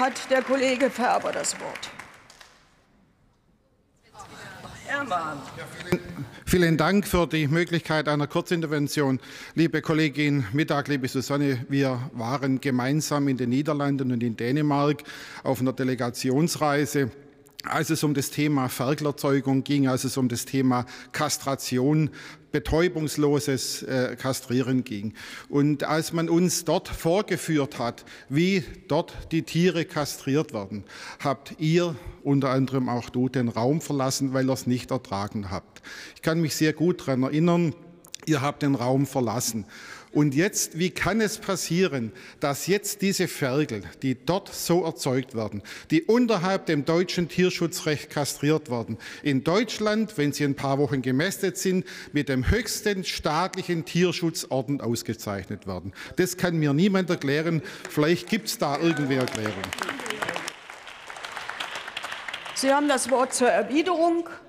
hat der Kollege Färber das Wort. Herrmann. Vielen Dank für die Möglichkeit einer Kurzintervention. Liebe Kollegin Mittag, liebe Susanne, wir waren gemeinsam in den Niederlanden und in Dänemark auf einer Delegationsreise als es um das Thema Ferkelerzeugung ging, als es um das Thema Kastration, betäubungsloses äh, Kastrieren ging. Und als man uns dort vorgeführt hat, wie dort die Tiere kastriert werden, habt ihr, unter anderem auch du, den Raum verlassen, weil ihr es nicht ertragen habt. Ich kann mich sehr gut daran erinnern, ihr habt den Raum verlassen. Und jetzt, wie kann es passieren, dass jetzt diese Ferkel, die dort so erzeugt werden, die unterhalb dem deutschen Tierschutzrecht kastriert werden, in Deutschland, wenn sie ein paar Wochen gemästet sind, mit dem höchsten staatlichen Tierschutzorden ausgezeichnet werden? Das kann mir niemand erklären. Vielleicht gibt es da irgendwie Erklärung. Sie haben das Wort zur Erwiderung.